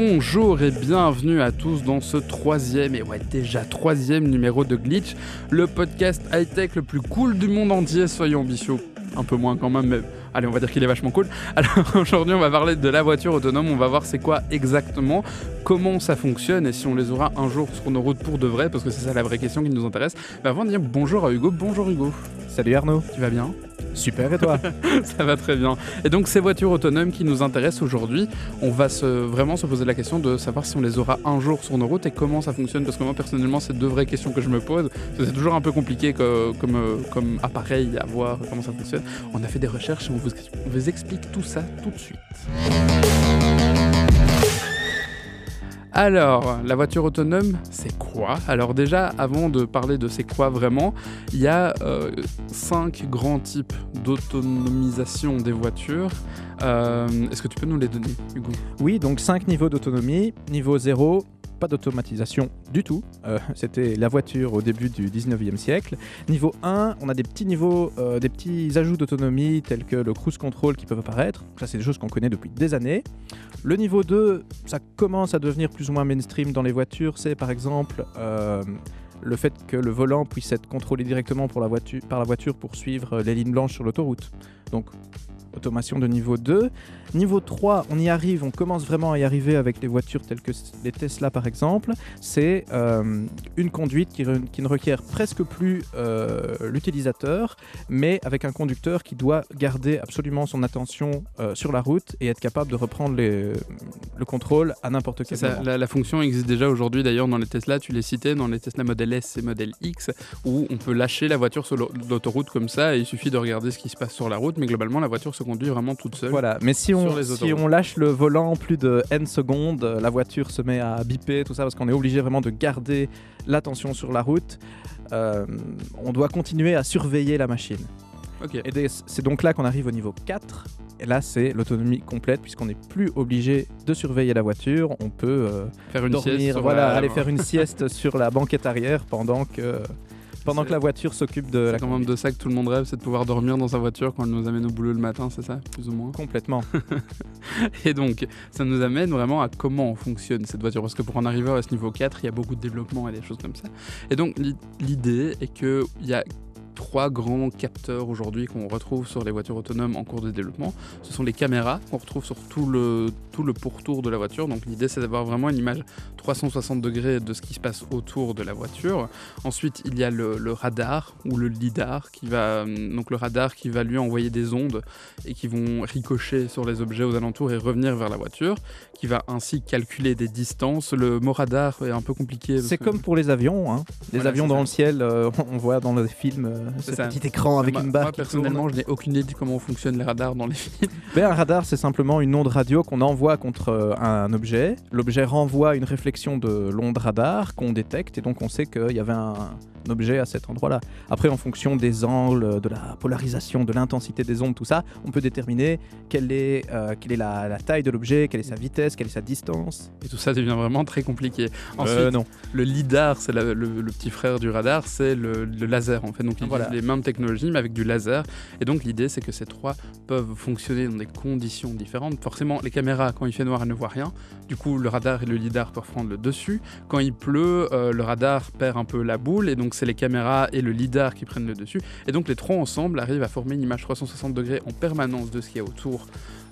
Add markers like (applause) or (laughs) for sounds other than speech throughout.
Bonjour et bienvenue à tous dans ce troisième, et ouais déjà troisième numéro de Glitch, le podcast high-tech le plus cool du monde entier, soyons ambitieux. Un peu moins quand même, mais allez on va dire qu'il est vachement cool. (laughs) Alors aujourd'hui on va parler de la voiture autonome, on va voir c'est quoi exactement, comment ça fonctionne et si on les aura un jour sur nos routes pour de vrai, parce que c'est ça la vraie question qui nous intéresse. Mais avant de dire bonjour à Hugo, bonjour Hugo. Salut Arnaud. Tu vas bien? Super et toi? (laughs) Ça va très bien. Et donc ces voitures autonomes qui nous intéressent aujourd'hui, on va se, vraiment se poser la question de savoir si on les aura un jour sur nos routes et comment ça fonctionne. Parce que moi personnellement, c'est deux vraies questions que je me pose. C'est toujours un peu compliqué que, comme, euh, comme appareil à voir comment ça fonctionne. On a fait des recherches et on vous, on vous explique tout ça tout de suite. Alors, la voiture autonome, c'est quoi? Alors déjà, avant de parler de c'est quoi vraiment, il y a euh, cinq grands types d'autonomisation des voitures. Euh, Est-ce que tu peux nous les donner, Hugo? Oui, donc cinq niveaux d'autonomie. Niveau 0, pas d'automatisation du tout. Euh, C'était la voiture au début du 19e siècle. Niveau 1, on a des petits niveaux, euh, des petits ajouts d'autonomie tels que le cruise control qui peuvent apparaître. Ça, c'est des choses qu'on connaît depuis des années. Le niveau 2, ça commence à devenir plus ou moins mainstream dans les voitures. C'est par exemple euh, le fait que le volant puisse être contrôlé directement pour la voiture, par la voiture pour suivre les lignes blanches sur l'autoroute. Donc, automation de niveau 2. Niveau 3, on y arrive, on commence vraiment à y arriver avec les voitures telles que les Tesla par exemple. C'est euh, une conduite qui, ne requiert presque plus euh, l'utilisateur, mais avec un conducteur qui doit garder absolument son attention euh, sur la route et être capable de reprendre les- le contrôle à n'importe quel ça, moment. la, la fonction existe déjà aujourd'hui d'ailleurs dans les Tesla, tu les citais, dans les Tesla Model S et Model X, où on peut lâcher la voiture sur l'au- l'autoroute comme ça et il suffit de regarder ce qui se passe sur la route, mais globalement la voiture se conduit vraiment toute seule. Voilà, mais si on, si on lâche le volant plus de n secondes, la voiture se met à biper, tout ça, parce qu'on est obligé vraiment de garder l'attention sur la route. Euh, on doit continuer à surveiller la machine. Ok. Et des- c'est donc là qu'on arrive au niveau 4. Et là, c'est l'autonomie complète, puisqu'on n'est plus obligé de surveiller la voiture. On peut euh, Faire une dormir, sieste voilà, aller faire une sieste sur la banquette arrière pendant que, pendant que la voiture s'occupe de la quand même de ça que tout le monde rêve, c'est de pouvoir dormir dans sa voiture quand elle nous amène au boulot le matin, c'est ça, plus ou moins. Complètement. (laughs) Et donc, ça nous amène vraiment à comment fonctionne cette voiture. Parce que pour en arriver à ce niveau 4, il y a beaucoup de développement et des choses comme ça. Et donc, l'i- l'idée est qu'il y a trois grands capteurs aujourd'hui qu'on retrouve sur les voitures autonomes en cours de développement. Ce sont les caméras qu'on retrouve sur tout le, tout le pourtour de la voiture. Donc l'idée c'est d'avoir vraiment une image 360 degrés de ce qui se passe autour de la voiture. Ensuite il y a le, le radar ou le lidar qui va hum, donc le radar qui va lui envoyer des ondes et qui vont ricocher sur les objets aux alentours et revenir vers la voiture, qui va ainsi calculer des distances. Le mot radar est un peu compliqué. C'est que- comme pour les avions. Hein. Les Voilà, avions dans ça. le ciel, euh, (laughs) on voit dans les films euh, ce ça. petit écran avec moi, une barre moi, personnellement, je n'ai aucune idée de comment fonctionnent les radars dans les films. (laughs) Ben, un radar, c'est simplement une onde radio qu'on envoie contre euh, un objet. L'objet renvoie une réflexion de l'onde radar qu'on détecte et donc on sait qu'il y avait un, un objet à cet endroit-là. Après, en fonction des angles, de la polarisation, de l'intensité des ondes, tout ça, on peut déterminer quelle est, euh, quelle est la, la taille de l'objet, quelle est sa vitesse, quelle est sa distance. Et tout ça devient vraiment très compliqué. Ensuite, Euh, non. le lidar, c'est le, le petit frère du radar, c'est le, le laser en fait. Donc ils Voilà. Les mêmes technologies mais avec du laser. Et donc l'idée c'est que ces trois peuvent fonctionner dans des conditions différentes. Forcément, les caméras, quand il fait noir, elles ne voient rien. Du coup, le radar et le lidar peuvent prendre le dessus. Quand il pleut, euh, le radar perd un peu la boule et donc c'est les caméras et le lidar qui prennent le dessus. Et donc les trois ensemble arrivent à former une image 360 degrés en permanence de ce qu'il y a autour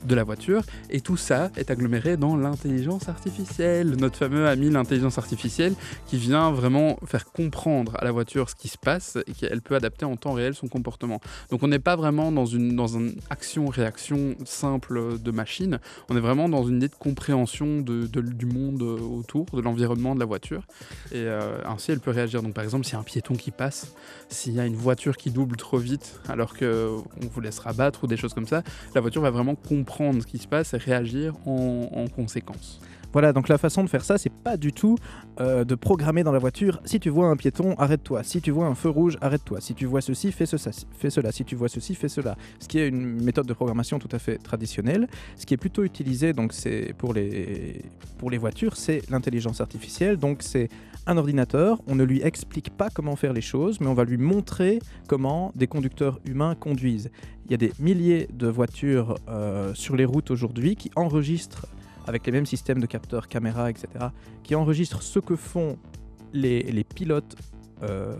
de la voiture et tout ça est aggloméré dans l'intelligence artificielle, notre fameux ami l'intelligence artificielle qui vient vraiment faire comprendre à la voiture ce qui se passe et qu'elle peut adapter en temps réel son comportement. Donc on n'est pas vraiment dans une, dans une action-réaction simple de machine, on est vraiment dans une idée de compréhension de, du monde autour, de l'environnement de la voiture et euh, ainsi elle peut réagir. Donc par exemple s'il y a un piéton qui passe, s'il y a une voiture qui double trop vite alors qu'on vous laisse rabattre ou des choses comme ça, la voiture va vraiment comprendre ce qui se passe et réagir en, en conséquence. Voilà, donc la façon de faire ça, c'est pas du tout euh, de programmer dans la voiture si tu vois un piéton, arrête-toi. Si tu vois un feu rouge, arrête-toi. Si tu vois ceci, fais, ce, fais cela. Si tu vois ceci, fais cela. Ce qui est une méthode de programmation tout à fait traditionnelle. Ce qui est plutôt utilisé donc pour les, pour les voitures, c'est l'intelligence artificielle. Donc c'est un ordinateur, on ne lui explique pas comment faire les choses, mais on va lui montrer comment des conducteurs humains conduisent. Il y a des milliers de voitures euh, sur les routes aujourd'hui qui enregistrent avec les mêmes systèmes de capteurs, caméras, etc., qui enregistrent ce que font les, pilotes euh,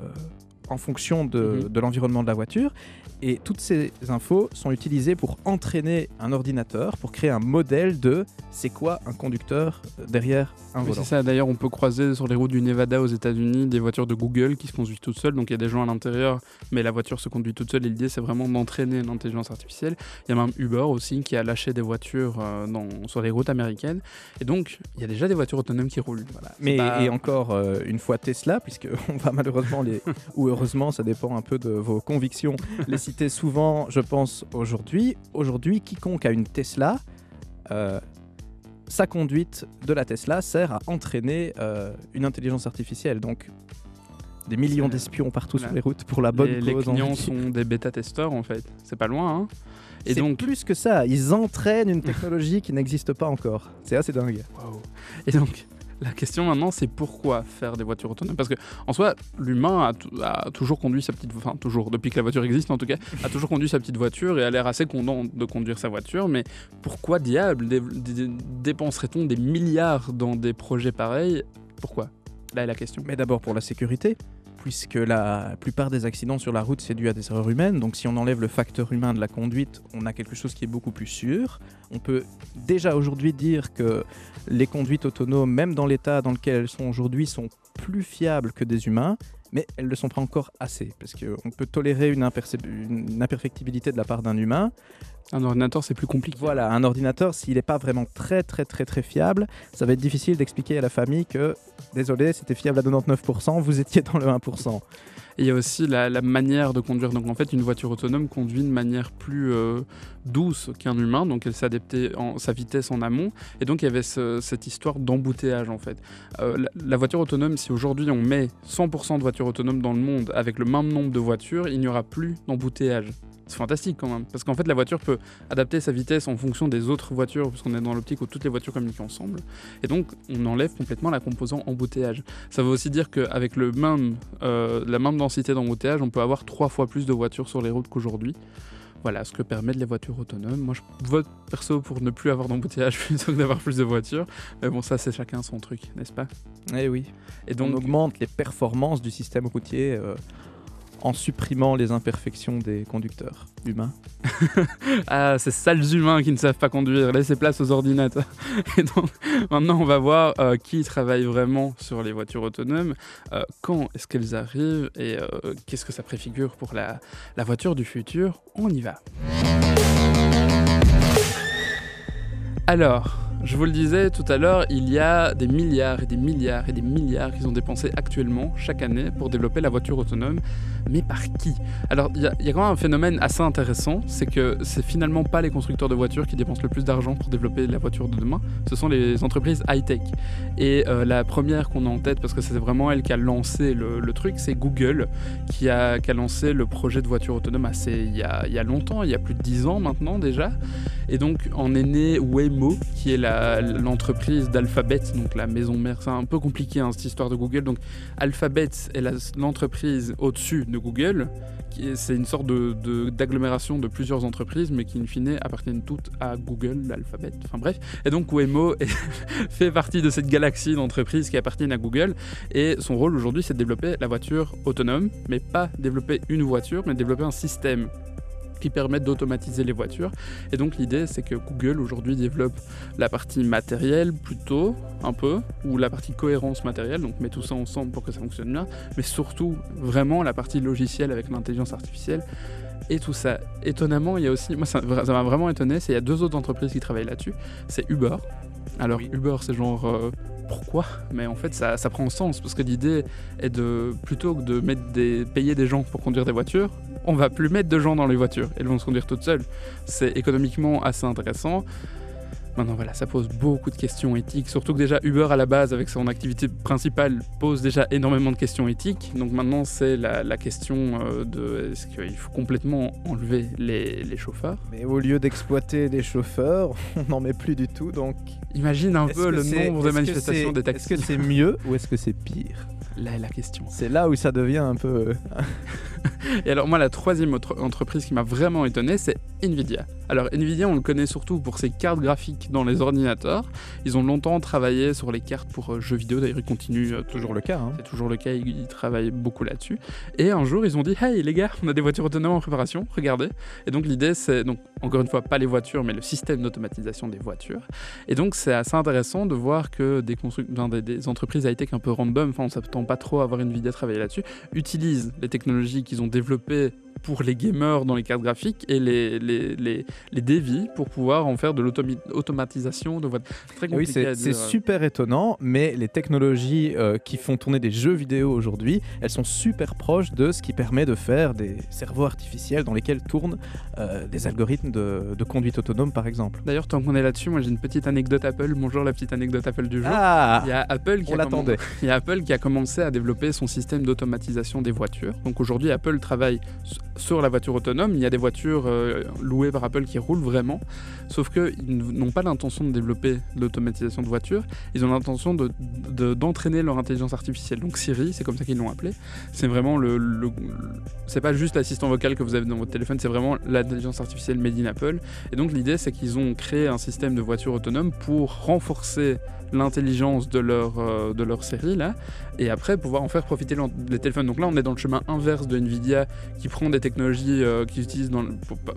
en fonction de, Mhm. de l'environnement de la voiture. Et toutes ces infos sont utilisées pour entraîner un ordinateur, pour créer un modèle de c'est quoi un conducteur derrière un Oui, volant. c'est ça. D'ailleurs, on peut croiser sur les routes du Nevada aux États-Unis des voitures de Google qui se conduisent toutes seules. Donc il y a des gens à l'intérieur, mais la voiture se conduit toute seule. Et l'idée, c'est vraiment d'entraîner l'intelligence artificielle. Il y a même Uber aussi qui a lâché des voitures euh, dans- sur les routes américaines. Et donc, il y a déjà des voitures autonomes qui roulent. Voilà. Mais pas- et encore euh, une fois Tesla, puisque (laughs) on va malheureusement les (laughs) ou heureusement, ça dépend un peu de vos convictions, (laughs) les citer souvent. Je pense aujourd'hui, aujourd'hui, quiconque a une Tesla, euh, sa conduite de la Tesla sert à entraîner euh, une intelligence artificielle. Donc des millions d'espions partout sur les routes pour la bonne les, les cause. clients sont des bêta-testeurs en fait. C'est pas loin. hein. Et donc, plus que ça, ils entraînent une technologie qui n'existe pas encore. C'est assez dingue. Waouh. Et donc, la question maintenant, c'est pourquoi faire des voitures autonomes? Parce que, en soi, l'humain a, tou- a toujours conduit sa petite, enfin toujours, depuis que la voiture existe en tout cas, a toujours conduit sa petite voiture et a l'air assez content de conduire sa voiture. Mais pourquoi diable dé- dé- dépenserait-on des milliards dans des projets pareils? Pourquoi? Là est la question. Mais d'abord pour la sécurité, puisque la plupart des accidents sur la route, c'est dû à des erreurs humaines. Donc si on enlève le facteur humain de la conduite, on a quelque chose qui est beaucoup plus sûr. On peut déjà aujourd'hui dire que les conduites autonomes, même dans l'état dans lequel elles sont aujourd'hui, sont plus fiables que des humains. Mais elles ne le sont pas encore assez, parce qu'on peut tolérer une, imperfectibilité de la part d'un humain, Un ordinateur, c'est plus compliqué. voilà, un ordinateur, s'il n'est pas vraiment très très très très fiable, ça va être difficile d'expliquer à la famille que, désolé, c'était fiable à 99%, vous étiez dans le 1%. Et il y a aussi la, la manière de conduire. Donc en fait, une voiture autonome conduit de manière plus euh, douce qu'un humain. Donc elle adaptée en sa vitesse en amont. Et donc il y avait ce- cette histoire d'embouteillage en fait. Euh, la, la voiture autonome, si aujourd'hui on met 100% de voitures autonomes dans le monde avec le même nombre de voitures, il n'y aura plus d'embouteillage. C'est fantastique quand même, parce qu'en fait la voiture peut adapter sa vitesse en fonction des autres voitures, parce qu'on est dans l'optique où toutes les voitures communiquent ensemble, et donc on enlève complètement la composant embouteillage. Ça veut aussi dire qu'avec le même, euh, la même densité d'embouteillage, on peut avoir trois fois plus de voitures sur les routes qu'aujourd'hui. Voilà ce que permettent les voitures autonomes. Moi, je vote perso pour ne plus avoir d'embouteillage (laughs) plutôt que d'avoir plus de voitures. Mais bon, ça, c'est chacun son truc, n'est-ce pas? Eh oui. Et on donc, augmente les performances du système routier euh, en supprimant les imperfections des conducteurs humains. (laughs) ah, ces sales humains qui ne savent pas conduire, laissez place aux ordinateurs. (laughs) Et donc, maintenant, on va voir euh, qui travaille vraiment sur les voitures autonomes, euh, quand est-ce qu'elles arrivent et euh, qu'est-ce que ça préfigure pour la, la voiture du futur? On y va. Alors, je vous le disais tout à l'heure, il y a des milliards et des milliards et des milliards qui sont dépensés actuellement chaque année pour développer la voiture autonome. Mais par qui? Alors, il y, a- quand même un phénomène assez intéressant, c'est que c'est finalement pas les constructeurs de voitures qui dépensent le plus d'argent pour développer la voiture de demain, ce sont les entreprises high-tech. Et euh, la première qu'on a en tête, parce que c'est vraiment elle qui a lancé le, truc, c'est Google, qui a, qui a lancé le projet de voiture autonome il y, a, il y a longtemps, il y a plus de 10 ans maintenant déjà. Et donc en est né Waymo, qui est l'entreprise d'Alphabet, donc la maison mère. C'est un peu compliqué hein, cette histoire de Google. Donc Alphabet est l'entreprise au-dessus de Google. C'est une sorte d'agglomération de, plusieurs entreprises, mais qui in fine appartiennent toutes à Google, l'Alphabet. Enfin bref. Et donc Waymo (laughs) fait partie de cette galaxie d'entreprises qui appartiennent à Google. Et son rôle aujourd'hui, c'est de développer la voiture autonome, mais pas développer une voiture, mais développer un système qui permettent d'automatiser les voitures. Et donc l'idée, c'est que Google aujourd'hui développe la partie matérielle plutôt, un peu, ou la partie cohérence matérielle, donc met tout ça ensemble pour que ça fonctionne bien, mais surtout vraiment la partie logicielle avec l'intelligence artificielle. Et tout ça. Étonnamment, il y a aussi, moi ça m'a vraiment étonné, c'est il y a deux autres entreprises qui travaillent là-dessus. C'est Uber. Alors. Uber, c'est genre euh, pourquoi? Mais en fait, ça, ça prend sens parce que l'idée est de plutôt que de mettre des, payer des gens pour conduire des voitures, on va plus mettre de gens dans les voitures. Elles vont se conduire toutes seules. C'est économiquement assez intéressant. Maintenant, voilà, ça pose beaucoup de questions éthiques. Surtout que déjà, Uber, à la base, avec son activité principale, pose déjà énormément de questions éthiques. Donc maintenant, c'est la, la question euh, de est-ce qu'il faut complètement enlever les, les chauffeurs? Mais au lieu d'exploiter les chauffeurs, (laughs) on n'en met plus du tout. Donc, Imagine un est-ce peu le nombre de est-ce manifestations des Est-ce taxis. que c'est mieux ou est-ce que c'est pire? Là est la question. C'est là où ça devient un peu. Et alors moi, la troisième autre entreprise qui m'a vraiment étonné, c'est Nvidia. Alors Nvidia, on le connaît surtout pour ses cartes graphiques dans les ordinateurs. Ils ont longtemps travaillé sur les cartes pour euh, jeux vidéo, d'ailleurs ils continuent. euh, Toujours le cas. hein. c'est toujours le cas, ils, travaillent beaucoup là-dessus. Et un jour, ils ont dit Hey les gars, on a des voitures autonomes en préparation, regardez. Et donc l'idée, c'est, donc encore une fois, pas les voitures, mais le système d'automatisation des voitures. Et donc c'est assez intéressant de voir que des, entreprises high-tech un peu random, enfin on s'attend pas trop à avoir Nvidia travailler là-dessus, utilisent les technologies ont développées pour les gamers dans les cartes graphiques et les, les, les, les dévis pour pouvoir en faire de l'automatisation de voitures. C'est très Oui, compliqué à c'est dire. super étonnant, mais les technologies euh, qui font tourner des jeux vidéo aujourd'hui, elles sont super proches de ce qui permet de faire des cerveaux artificiels dans lesquels tournent euh, des algorithmes de, de conduite autonome, par exemple. D'ailleurs, tant qu'on est là-dessus, moi j'ai une petite anecdote Apple. Bonjour la petite anecdote Apple du jour. Ah Il y a Apple qui On l'attendait. (laughs) Il y a Apple qui a commencé à développer son système d'automatisation des voitures. Donc aujourd'hui, Apple travaille sur la voiture autonome. Il y a des voitures euh, louées par Apple qui roulent vraiment. Sauf qu'ils n'ont pas l'intention de développer l'automatisation de voitures. Ils ont l'intention de- de- d'entraîner leur intelligence artificielle. Donc Siri, c'est comme ça qu'ils l'ont appelé. C'est vraiment le. c'est pas juste l'assistant vocal que vous avez dans votre téléphone, c'est vraiment l'intelligence artificielle made in Apple. Et donc l'idée, c'est qu'ils ont créé un système de voiture autonome pour renforcer l'intelligence de leur, euh, de leur série là, et après pouvoir en faire profiter les téléphones. Donc là, on est dans le chemin inverse de Nvidia qui prend des technologies euh, qu'ils utilisent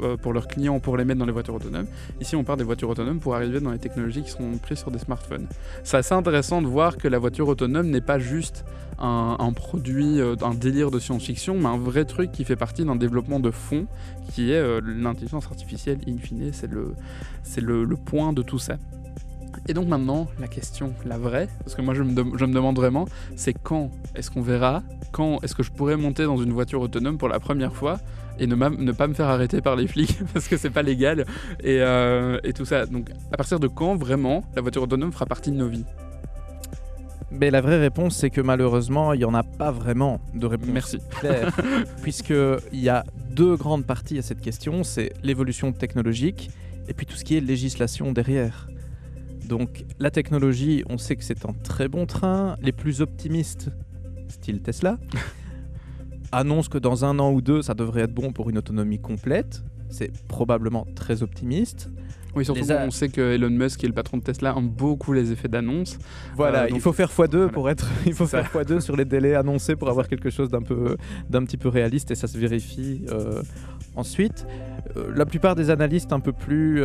euh, pour leurs clients pour les mettre dans les voitures autonomes. Ici, on part des voitures autonomes pour arriver dans les technologies qui seront prises sur des smartphones. C'est assez intéressant de voir que la voiture autonome n'est pas juste un, produit, euh, un délire de science-fiction, mais un vrai truc qui fait partie d'un développement de fond qui est l'intelligence artificielle. In fine, c'est le, le, le point de tout ça. Et donc maintenant, la question, la vraie, parce que moi je me, dem- je me demande vraiment, c'est quand est-ce qu'on verra Quand est-ce que je pourrais monter dans une voiture autonome pour la première fois et ne pas me faire arrêter par les flics (laughs) parce que c'est pas légal et, euh, et tout ça. Donc à partir de quand vraiment la voiture autonome fera partie de nos vies? Mais la vraie réponse, c'est que malheureusement, il n'y en a pas vraiment de réponse Merci. (laughs) claire, puisqu'il y a deux grandes parties à cette question, c'est l'évolution technologique et puis tout ce qui est législation derrière. Donc la technologie, on sait que c'est un très bon train. Les plus optimistes, style Tesla, (laughs) annoncent que dans un an ou deux, ça devrait être bon pour une autonomie complète. C'est probablement très optimiste. Oui, surtout Les qu'on sait que Elon Musk, qui est le patron de Tesla, aime beaucoup les effets d'annonce. Voilà, Euh, il faut faire x2 pour être, (laughs) il faut faire x2 sur les délais annoncés pour avoir quelque chose d'un peu, d'un petit peu réaliste et ça se vérifie euh, ensuite. Euh, la plupart des analystes un peu plus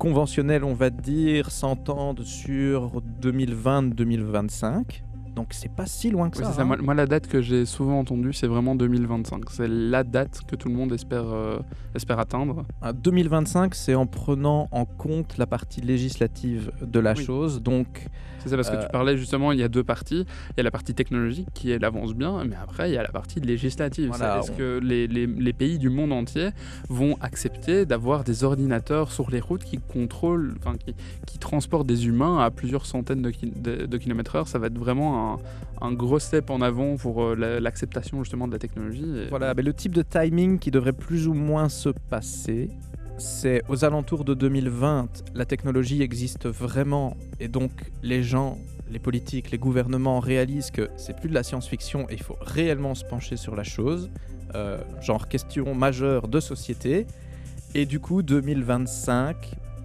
conventionnels, on va dire, s'entendent sur 2020-2025. Donc c'est pas si loin que Oui, ça. ça. hein. Moi, moi, la date que j'ai souvent entendue, c'est vraiment 2025. C'est la date que tout le monde espère, euh, espère atteindre. À 2025, c'est en prenant en compte la partie législative de la Oui. chose. Donc C'est ça, parce que Euh, tu parlais justement, il y a deux parties. Il y a la partie technologique qui elle avance bien, mais après, il y a la partie législative. Voilà, Est-ce on- que les, les- les pays du monde entier vont accepter d'avoir des ordinateurs sur les routes qui contrôlent, enfin, qui, qui transportent des humains à plusieurs centaines de- de kilomètres heure Ça va être vraiment un, gros step en avant pour euh, la- l'acceptation justement de la technologie. Voilà, le type de timing qui devrait plus ou moins se passer, c'est aux alentours de 2020, la technologie existe vraiment et donc les gens, les politiques, les gouvernements réalisent que c'est plus de la science-fiction et il faut réellement se pencher sur la chose, euh, genre question majeure de société. Et du coup, 2025,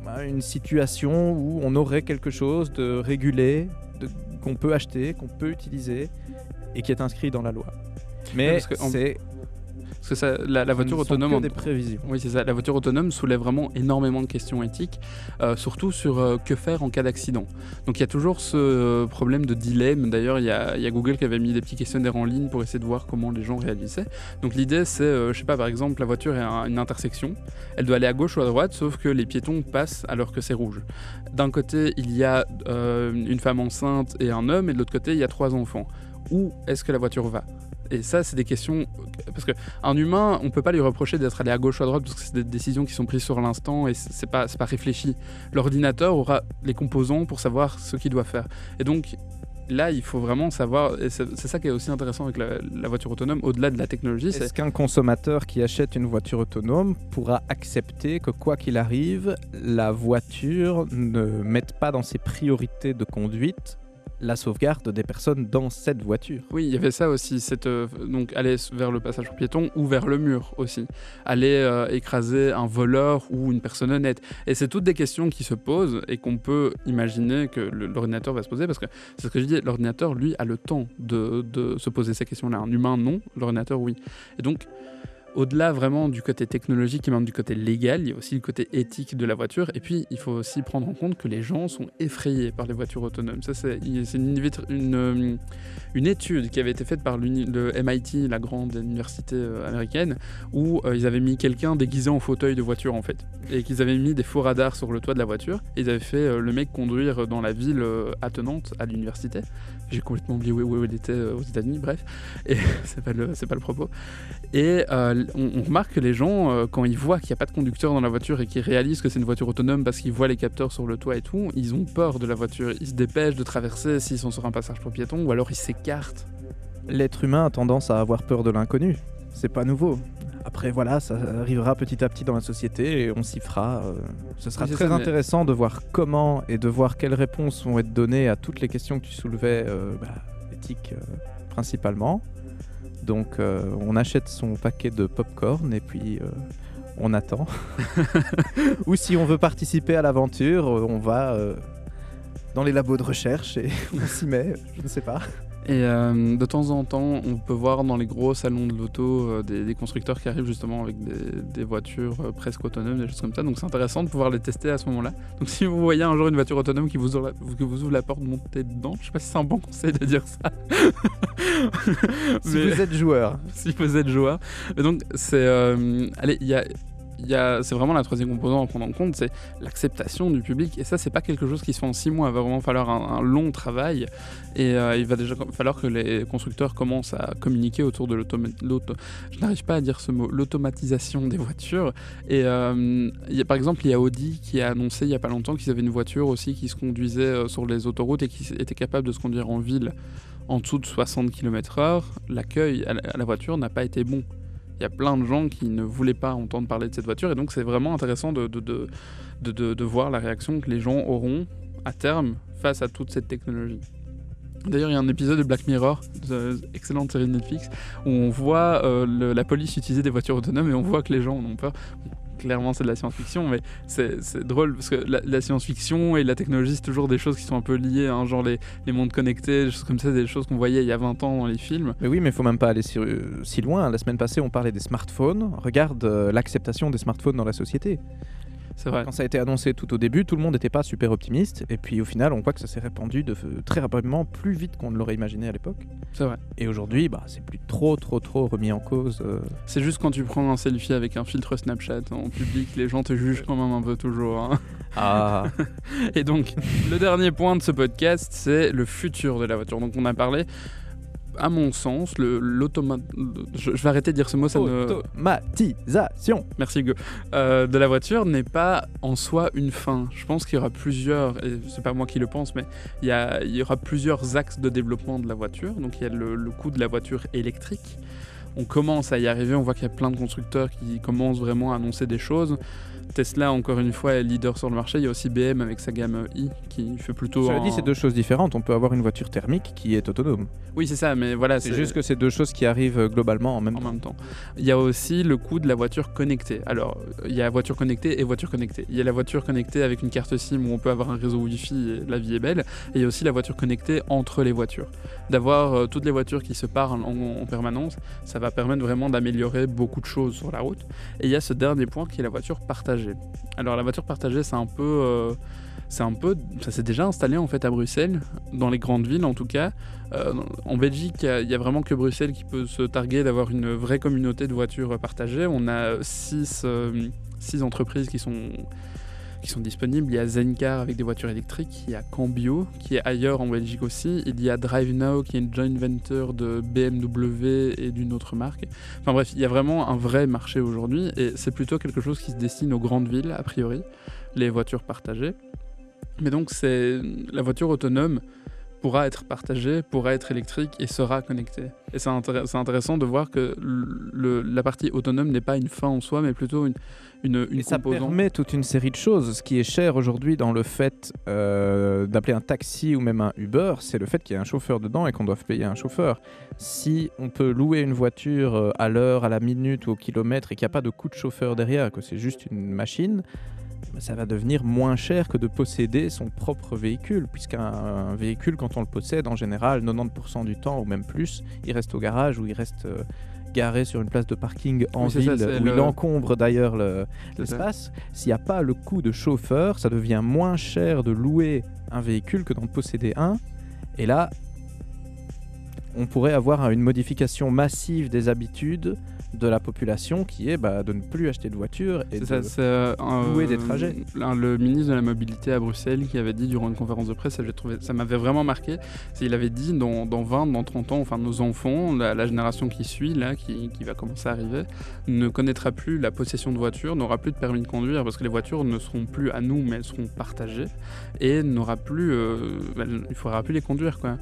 bah, une situation où on aurait quelque chose de régulé, de- qu'on peut acheter, qu'on peut utiliser et qui est inscrit dans la loi. Mais c'est Parce que ça, la, la voiture autonome. que en- des prévisions. Oui, c'est ça. La voiture autonome soulève vraiment énormément de questions éthiques, euh, surtout sur euh, que faire en cas d'accident. Donc il y a toujours ce euh, problème de dilemme. D'ailleurs, il y, a il y a Google qui avait mis des petits questionnaires en ligne pour essayer de voir comment les gens réagissaient. Donc l'idée, c'est, je sais pas, par exemple, la voiture est à une intersection. Elle doit aller à gauche ou à droite, sauf que les piétons passent alors que c'est rouge. D'un côté, il y a une femme enceinte et un homme, et de l'autre côté, il y a trois enfants. Où est-ce que la voiture va? Et ça, c'est des questions. Parce qu'un humain, on peut pas lui reprocher d'être allé à gauche ou à droite parce que c'est des décisions qui sont prises sur l'instant et c'est pas, pas réfléchi. L'ordinateur aura les composants pour savoir ce qu'il doit faire. Et donc, là, il faut vraiment savoir. Et c'est ça qui est aussi intéressant avec la, la voiture autonome, au-delà de la technologie. Est-ce qu'un consommateur qui achète une voiture autonome pourra accepter que quoi qu'il arrive, la voiture ne mette pas dans ses priorités de conduite la sauvegarde des personnes dans cette voiture. Oui, il y avait ça aussi, cette, euh, donc aller vers le passage pour piéton ou vers le mur aussi, aller euh, écraser un voleur ou une personne honnête. Et c'est toutes des questions qui se posent et qu'on peut imaginer que l'ordinateur va se poser parce que c'est ce que je dis, l'ordinateur lui a le temps de, de se poser ces questions-là. Un humain non, l'ordinateur oui. Et donc au-delà vraiment du côté technologique et même du côté légal, il y a aussi le côté éthique de la voiture. Et puis, il faut aussi prendre en compte que les gens sont effrayés par les voitures autonomes. Ça, c'est euh, une étude qui avait été faite par le MIT, la grande université euh, américaine, où euh, ils avaient mis quelqu'un déguisé en fauteuil de voiture, en fait. Et qu'ils avaient mis des faux radars sur le toit de la voiture. Ils avaient fait le mec conduire dans la ville attenante à l'université. J'ai complètement oublié où, où il était aux États-Unis, bref. Et (laughs) c'est pas, le- pas le propos. Et on, on remarque que les gens, euh, quand ils voient qu'il n'y a pas de conducteur dans la voiture et qu'ils réalisent que c'est une voiture autonome parce qu'ils voient les capteurs sur le toit et tout, ils ont peur de la voiture. Ils se dépêchent de traverser s'ils sont sur un passage pour piétons ou alors ils s'écartent. L'être humain a tendance à avoir peur de l'inconnu. C'est pas nouveau. Après, voilà, ça arrivera petit à petit dans la société et on s'y fera. euh, ce sera très ça, mais- intéressant de voir comment et de voir quelles réponses vont être données à toutes les questions que tu soulevais, euh, bah, éthiques euh, principalement. Donc, euh, on achète son paquet de popcorn et puis euh, on attend. (laughs) Ou si on veut participer à l'aventure, euh, on va dans les labos de recherche et (laughs) on s'y met. Je ne sais pas. Et euh, de temps en temps, on peut voir dans les gros salons de l'auto euh, des, des constructeurs qui arrivent justement avec des, des voitures euh, presque autonomes, des choses comme ça. Donc c'est intéressant de pouvoir les tester à ce moment-là. Donc si vous voyez un jour une voiture autonome qui vous ouvre la, vous ouvre la porte, montez dedans. Je sais pas si c'est un bon conseil de dire ça. (laughs) Si Mais- vous êtes joueur, (laughs) si vous êtes joueur. Donc, c'est. allez, il y a. c'est vraiment la troisième composante à prendre en compte, c'est l'acceptation du public. Et ça, c'est pas quelque chose qui se fait en six mois. Il va vraiment falloir un, long travail. Et euh, il va déjà falloir que les constructeurs commencent à communiquer autour de l'auto. L'automatisation des voitures. Et euh, par exemple, il y a Audi qui a annoncé il y a pas longtemps qu'ils avaient une voiture aussi qui se conduisait euh, sur les autoroutes et qui était capable de se conduire en ville en dessous de 60 km/h. L'accueil à la- à la voiture n'a pas été bon. Il y a plein de gens qui ne voulaient pas entendre parler de cette voiture et donc c'est vraiment intéressant de, de, de, de, voir la réaction que les gens auront à terme face à toute cette technologie. D'ailleurs, il y a un épisode de Black Mirror, de- excellente série de Netflix, où on voit euh, la police utiliser des voitures autonomes et on voit que les gens en ont peur. Clairement, c'est de la science-fiction, mais c'est drôle parce que la, science-fiction et la technologie, c'est toujours des choses qui sont un peu liées, hein, genre les, les mondes connectés, des choses comme ça, des choses qu'on voyait il y a 20 ans dans les films. Mais oui, mais il faut même pas aller si, euh, si loin. La semaine passée, on parlait des smartphones. Regarde euh, l'acceptation des smartphones dans la société. C'est vrai. Quand ça a été annoncé tout au début, tout le monde n'était pas super optimiste. Et puis au final, on voit que ça s'est répandu de, très rapidement, plus vite qu'on ne l'aurait imaginé à l'époque. C'est vrai. Et aujourd'hui, bah, c'est plus trop, trop, trop remis en cause. euh. C'est juste quand tu prends un selfie avec un filtre Snapchat en public, les gens te jugent quand même un peu toujours. hein. Ah, (laughs) Et donc, le dernier point de ce podcast, c'est le futur de la voiture. Donc, on a parlé, à mon sens, l'automa... Je, je vais arrêter de dire ce mot, ça ne... automatisation. Merci Hugo. Euh, de la voiture n'est pas en soi une fin. Je pense qu'il y aura plusieurs, et c'est pas moi qui le pense, mais il y, a- il y aura plusieurs axes de développement de la voiture. Donc il y a le, le coût de la voiture électrique. On commence à y arriver, on voit qu'il y a plein de constructeurs qui commencent vraiment à annoncer des choses. Tesla, encore une fois, est leader sur le marché. Il y a aussi BM avec sa gamme i qui fait plutôt. Cela dit, c'est deux choses différentes. On peut avoir une voiture thermique qui est autonome. Oui, c'est ça, mais voilà. C'est juste que c'est deux choses qui arrivent euh, globalement en même en temps. même temps. Il y a aussi le coût de la voiture connectée. Alors, il y a voiture connectée et voiture connectée. Il y a la voiture connectée avec une carte SIM où on peut avoir un réseau Wi-Fi et la vie est belle. Et il y a aussi la voiture connectée entre les voitures. D'avoir euh, toutes les voitures qui se parlent en, en permanence, ça va permettre vraiment d'améliorer beaucoup de choses sur la route. Et il y a ce dernier point qui est la voiture partagée. Alors, la voiture partagée, c'est un peu. euh, c'est un peu, ça s'est déjà installé en fait à Bruxelles, dans les grandes villes en tout cas. Euh, en Belgique, il y a- vraiment que Bruxelles qui peut se targuer d'avoir une vraie communauté de voitures partagées. On a six, euh, six entreprises qui sont, qui sont disponibles. Il y a Zencar avec des voitures électriques, il y a Cambio qui est ailleurs en Belgique aussi, il y a DriveNow qui est une joint venture de BMW et d'une autre marque. Enfin bref, il y a vraiment un vrai marché aujourd'hui et c'est plutôt quelque chose qui se destine aux grandes villes a priori, les voitures partagées. Mais donc c'est la voiture autonome pourra être partagé, pourra être électrique et sera connecté. Et c'est intéressant de voir que la partie autonome n'est pas une fin en soi, mais plutôt une, une, une et ça permet toute une série de choses. Ce qui est cher aujourd'hui dans le fait euh, d'appeler un taxi ou même un Uber, c'est le fait qu'il y ait un chauffeur dedans et qu'on doive payer un chauffeur. Si on peut louer une voiture euh, à l'heure, à la minute ou au kilomètre et qu'il n'y a pas de coût de chauffeur derrière, que c'est juste une machine, ça va devenir moins cher que de posséder son propre véhicule, puisqu'un véhicule, quand on le possède, en général, 90% du temps ou même plus, il reste au garage ou il reste euh, garé sur une place de parking en ville où il encombre d'ailleurs l'espace. S'il n'y a pas le coût de chauffeur, ça devient moins cher de louer un véhicule que d'en posséder un. Et là, on pourrait avoir une modification massive des habitudes de la population qui est bah, de ne plus acheter de voiture et de euh, louer des trajets. le ministre de la mobilité à Bruxelles qui avait dit durant une conférence de presse, ça, m'avait vraiment marqué, il avait dit dans, 20, dans 30 ans, enfin nos enfants, la, génération qui suit, là, qui, va commencer à arriver, ne connaîtra plus la possession de voiture, n'aura plus de permis de conduire parce que les voitures ne seront plus à nous mais elles seront partagées et n'aura plus, euh, il faudra plus les conduire quoi.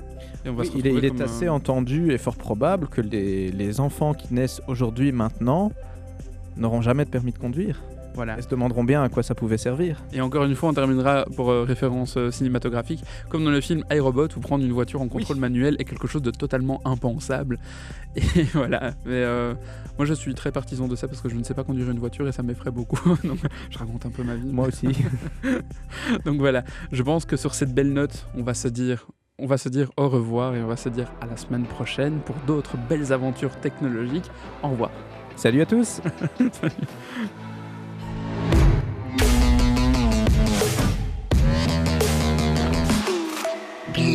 il est, assez entendu et fort probable que les enfants qui naissent aujourd'hui maintenant n'auront jamais de permis de conduire. Voilà. Et se demanderont bien à quoi ça pouvait servir. Et encore une fois, on terminera pour euh, référence euh, cinématographique, comme dans le film iRobot, où prendre une voiture en contrôle manuel est quelque chose de totalement impensable. (laughs) Et voilà. Mais euh, moi, je suis très partisan de ça parce que je ne sais pas conduire une voiture et ça m'effraie beaucoup. (laughs) Donc, je raconte un peu ma vie. Moi aussi. (laughs) Donc voilà. Je pense que sur cette belle note, on va se dire on va se dire au revoir et on va se dire à la semaine prochaine pour d'autres belles aventures technologiques. Au revoir. Salut à tous. (laughs)